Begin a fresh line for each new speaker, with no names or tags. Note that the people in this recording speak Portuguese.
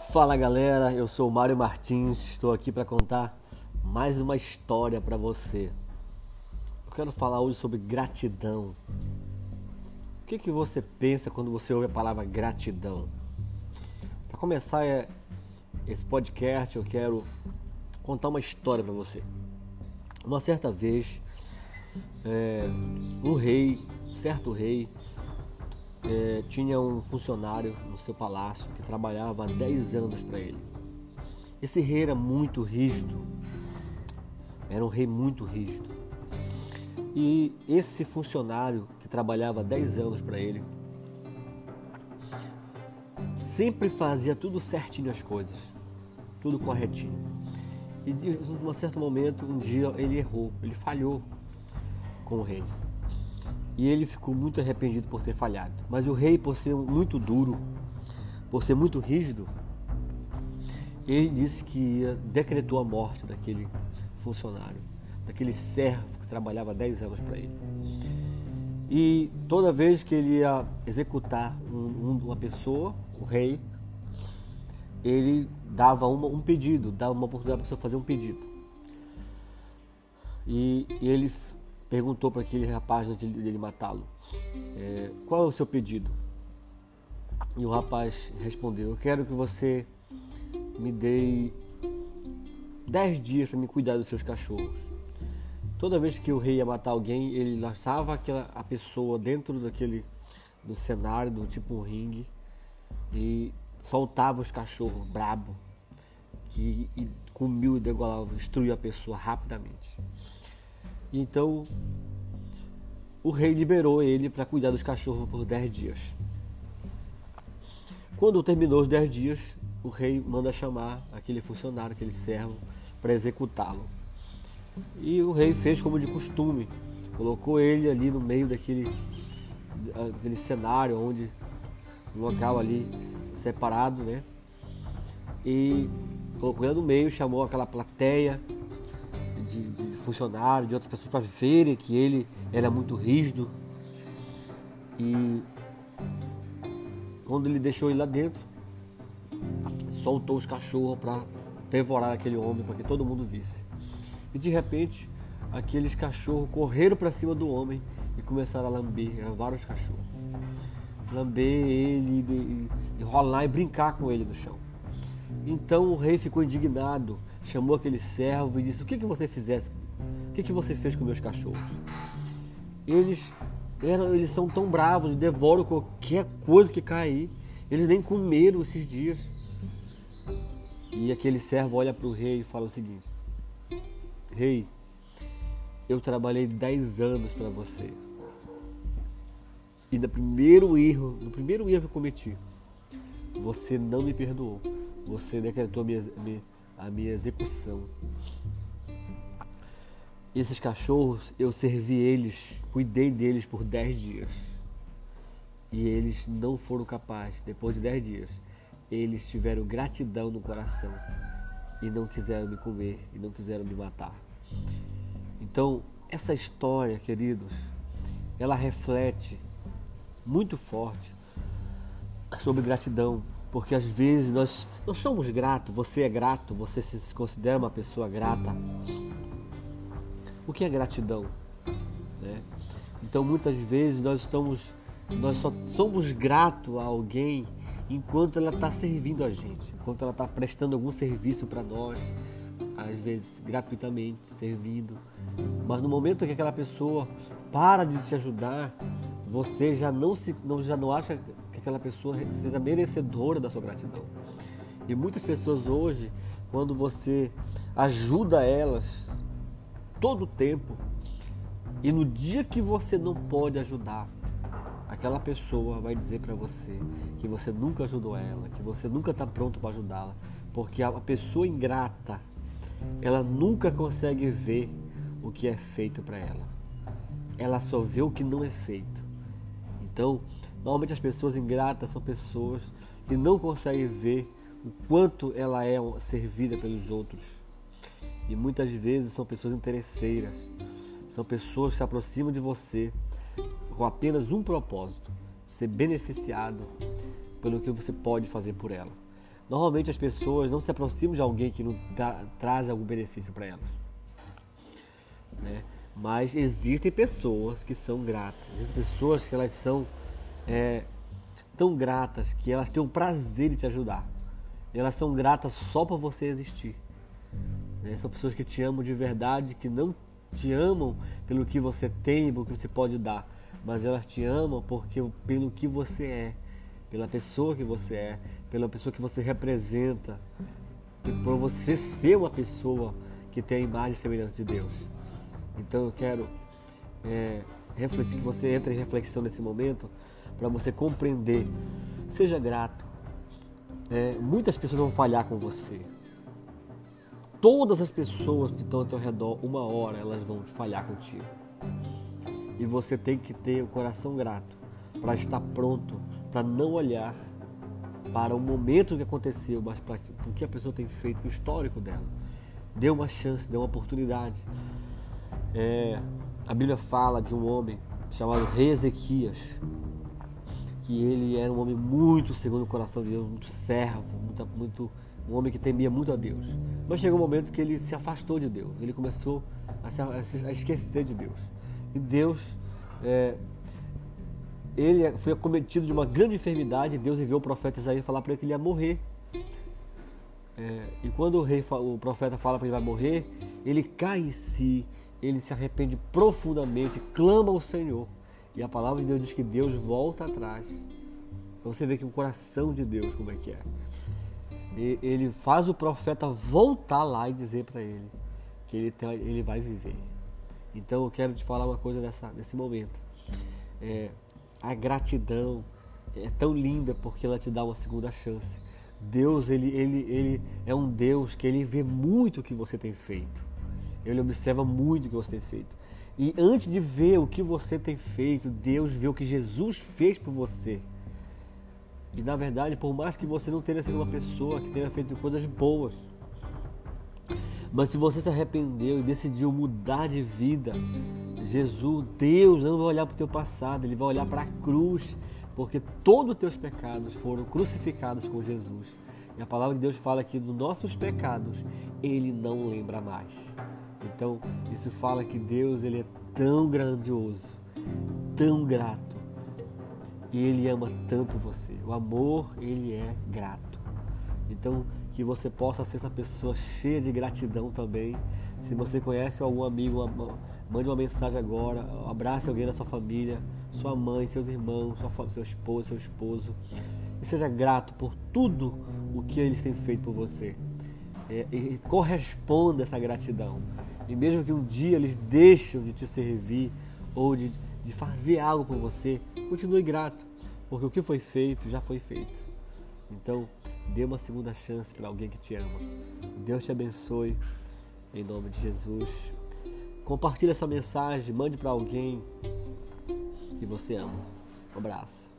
Fala galera, eu sou o Mário Martins, estou aqui para contar mais uma história para você. Eu quero falar hoje sobre gratidão. O que, que você pensa quando você ouve a palavra gratidão? Para começar é, esse podcast, eu quero contar uma história para você. Uma certa vez, é, um rei, certo rei, é, tinha um funcionário no seu palácio que trabalhava há 10 anos para ele. Esse rei era muito rígido, era um rei muito rígido. E esse funcionário que trabalhava há 10 anos para ele sempre fazia tudo certinho as coisas, tudo corretinho. E de um certo momento, um dia ele errou, ele falhou com o rei. E ele ficou muito arrependido por ter falhado. Mas o rei, por ser muito duro, por ser muito rígido, ele disse que decretou a morte daquele funcionário, daquele servo que trabalhava 10 anos para ele. E toda vez que ele ia executar um, uma pessoa, o rei, ele dava uma, um pedido, dava uma oportunidade para a pessoa fazer um pedido. E, e ele perguntou para aquele rapaz antes dele matá-lo: é, Qual é o seu pedido? E o rapaz respondeu: Eu quero que você me dê dez dias para me cuidar dos seus cachorros. Toda vez que o rei ia matar alguém, ele lançava aquela, a pessoa dentro daquele do cenário, do tipo um ringue, e soltava os cachorros brabo, que comiu e degolava, destruía a pessoa rapidamente. Então o rei liberou ele para cuidar dos cachorros por 10 dias. Quando terminou os 10 dias, o rei manda chamar aquele funcionário, aquele servo, para executá-lo. E o rei fez como de costume, colocou ele ali no meio daquele, daquele cenário, onde um local ali separado, né? E colocou ele no meio, chamou aquela plateia de, de funcionários, de outras pessoas para verem que ele era muito rígido. E quando ele deixou ele lá dentro, soltou os cachorros para devorar aquele homem, para que todo mundo visse. E de repente, aqueles cachorros correram para cima do homem e começaram a lamber, eram vários cachorros. Lamber ele, e, e rolar e brincar com ele no chão. Então o rei ficou indignado, chamou aquele servo e disse: O que, que você fizesse? O que, que você fez com meus cachorros? Eles, eram, eles são tão bravos, devoram qualquer coisa que cair. Eles nem comeram esses dias. E aquele servo olha para o rei e fala o seguinte: Rei, eu trabalhei 10 anos para você. E no primeiro erro, no primeiro erro que eu cometi, você não me perdoou. Você decretou a minha, a minha execução. Esses cachorros, eu servi eles, cuidei deles por 10 dias. E eles não foram capazes, depois de 10 dias, eles tiveram gratidão no coração e não quiseram me comer e não quiseram me matar. Então, essa história, queridos, ela reflete muito forte sobre gratidão, porque às vezes nós, nós somos gratos, você é grato, você se considera uma pessoa grata. O que é gratidão? Né? Então muitas vezes nós estamos, nós só somos gratos a alguém enquanto ela está servindo a gente, enquanto ela está prestando algum serviço para nós, às vezes gratuitamente, servindo. Mas no momento que aquela pessoa para de te ajudar, você já não se, não, já não acha que aquela pessoa seja merecedora da sua gratidão. E muitas pessoas hoje, quando você ajuda elas todo o tempo, e no dia que você não pode ajudar, aquela pessoa vai dizer para você que você nunca ajudou ela, que você nunca está pronto para ajudá-la, porque a pessoa ingrata, ela nunca consegue ver o que é feito para ela. Ela só vê o que não é feito. Então, Normalmente as pessoas ingratas são pessoas que não conseguem ver o quanto ela é servida pelos outros. E muitas vezes são pessoas interesseiras. São pessoas que se aproximam de você com apenas um propósito: ser beneficiado pelo que você pode fazer por ela. Normalmente as pessoas não se aproximam de alguém que não tra traz algum benefício para elas. Né? Mas existem pessoas que são gratas. Existem pessoas que elas são é, tão gratas que elas têm o prazer de te ajudar. Elas são gratas só por você existir. Né? São pessoas que te amam de verdade, que não te amam pelo que você tem, pelo que você pode dar, mas elas te amam porque pelo que você é, pela pessoa que você é, pela pessoa que você representa, por você ser uma pessoa que tem a imagem e semelhança de Deus. Então eu quero é, refletir, que você entre em reflexão nesse momento para você compreender. Seja grato. É, muitas pessoas vão falhar com você. Todas as pessoas que estão ao teu redor, uma hora elas vão falhar contigo. E você tem que ter o coração grato para estar pronto, para não olhar para o momento que aconteceu, mas para o que a pessoa tem feito, o histórico dela. Dê uma chance, dê uma oportunidade. É, a Bíblia fala de um homem chamado Rei Ezequias, que ele era um homem muito segundo o coração de Deus, muito servo, muito, muito um homem que temia muito a Deus. Mas chegou um momento que ele se afastou de Deus, ele começou a, se, a esquecer de Deus. E Deus é, ele foi acometido de uma grande enfermidade. Deus enviou o profeta Isaías falar para ele que ele ia morrer. É, e quando o, rei, o profeta fala para ele vai morrer, ele cai em si, ele se arrepende profundamente, clama ao Senhor. E a palavra de Deus diz que Deus volta atrás. Você vê que o coração de Deus, como é que é. E, ele faz o profeta voltar lá e dizer para ele que ele, tem, ele vai viver. Então eu quero te falar uma coisa desse momento. É, a gratidão é tão linda porque ela te dá uma segunda chance. Deus, ele, ele, ele é um Deus que ele vê muito o que você tem feito. Ele observa muito o que você tem feito. E antes de ver o que você tem feito, Deus vê o que Jesus fez por você. E na verdade, por mais que você não tenha sido uma pessoa que tenha feito coisas boas, mas se você se arrependeu e decidiu mudar de vida, Jesus, Deus não vai olhar para o teu passado, Ele vai olhar para a cruz, porque todos os teus pecados foram crucificados com Jesus. E a palavra de Deus fala que dos nossos pecados Ele não lembra mais. Então, isso fala que Deus ele é tão grandioso, tão grato, e Ele ama tanto você. O amor, Ele é grato. Então, que você possa ser essa pessoa cheia de gratidão também. Se você conhece algum amigo, mande uma mensagem agora, abrace alguém da sua família, sua mãe, seus irmãos, sua, seu esposo, seu esposo. E seja grato por tudo o que eles têm feito por você. É, e corresponda essa gratidão. E mesmo que um dia eles deixem de te servir ou de, de fazer algo por você, continue grato, porque o que foi feito já foi feito. Então, Dê uma segunda chance para alguém que te ama. Deus te abençoe. Em nome de Jesus. Compartilhe essa mensagem, mande para alguém que você ama. Um abraço.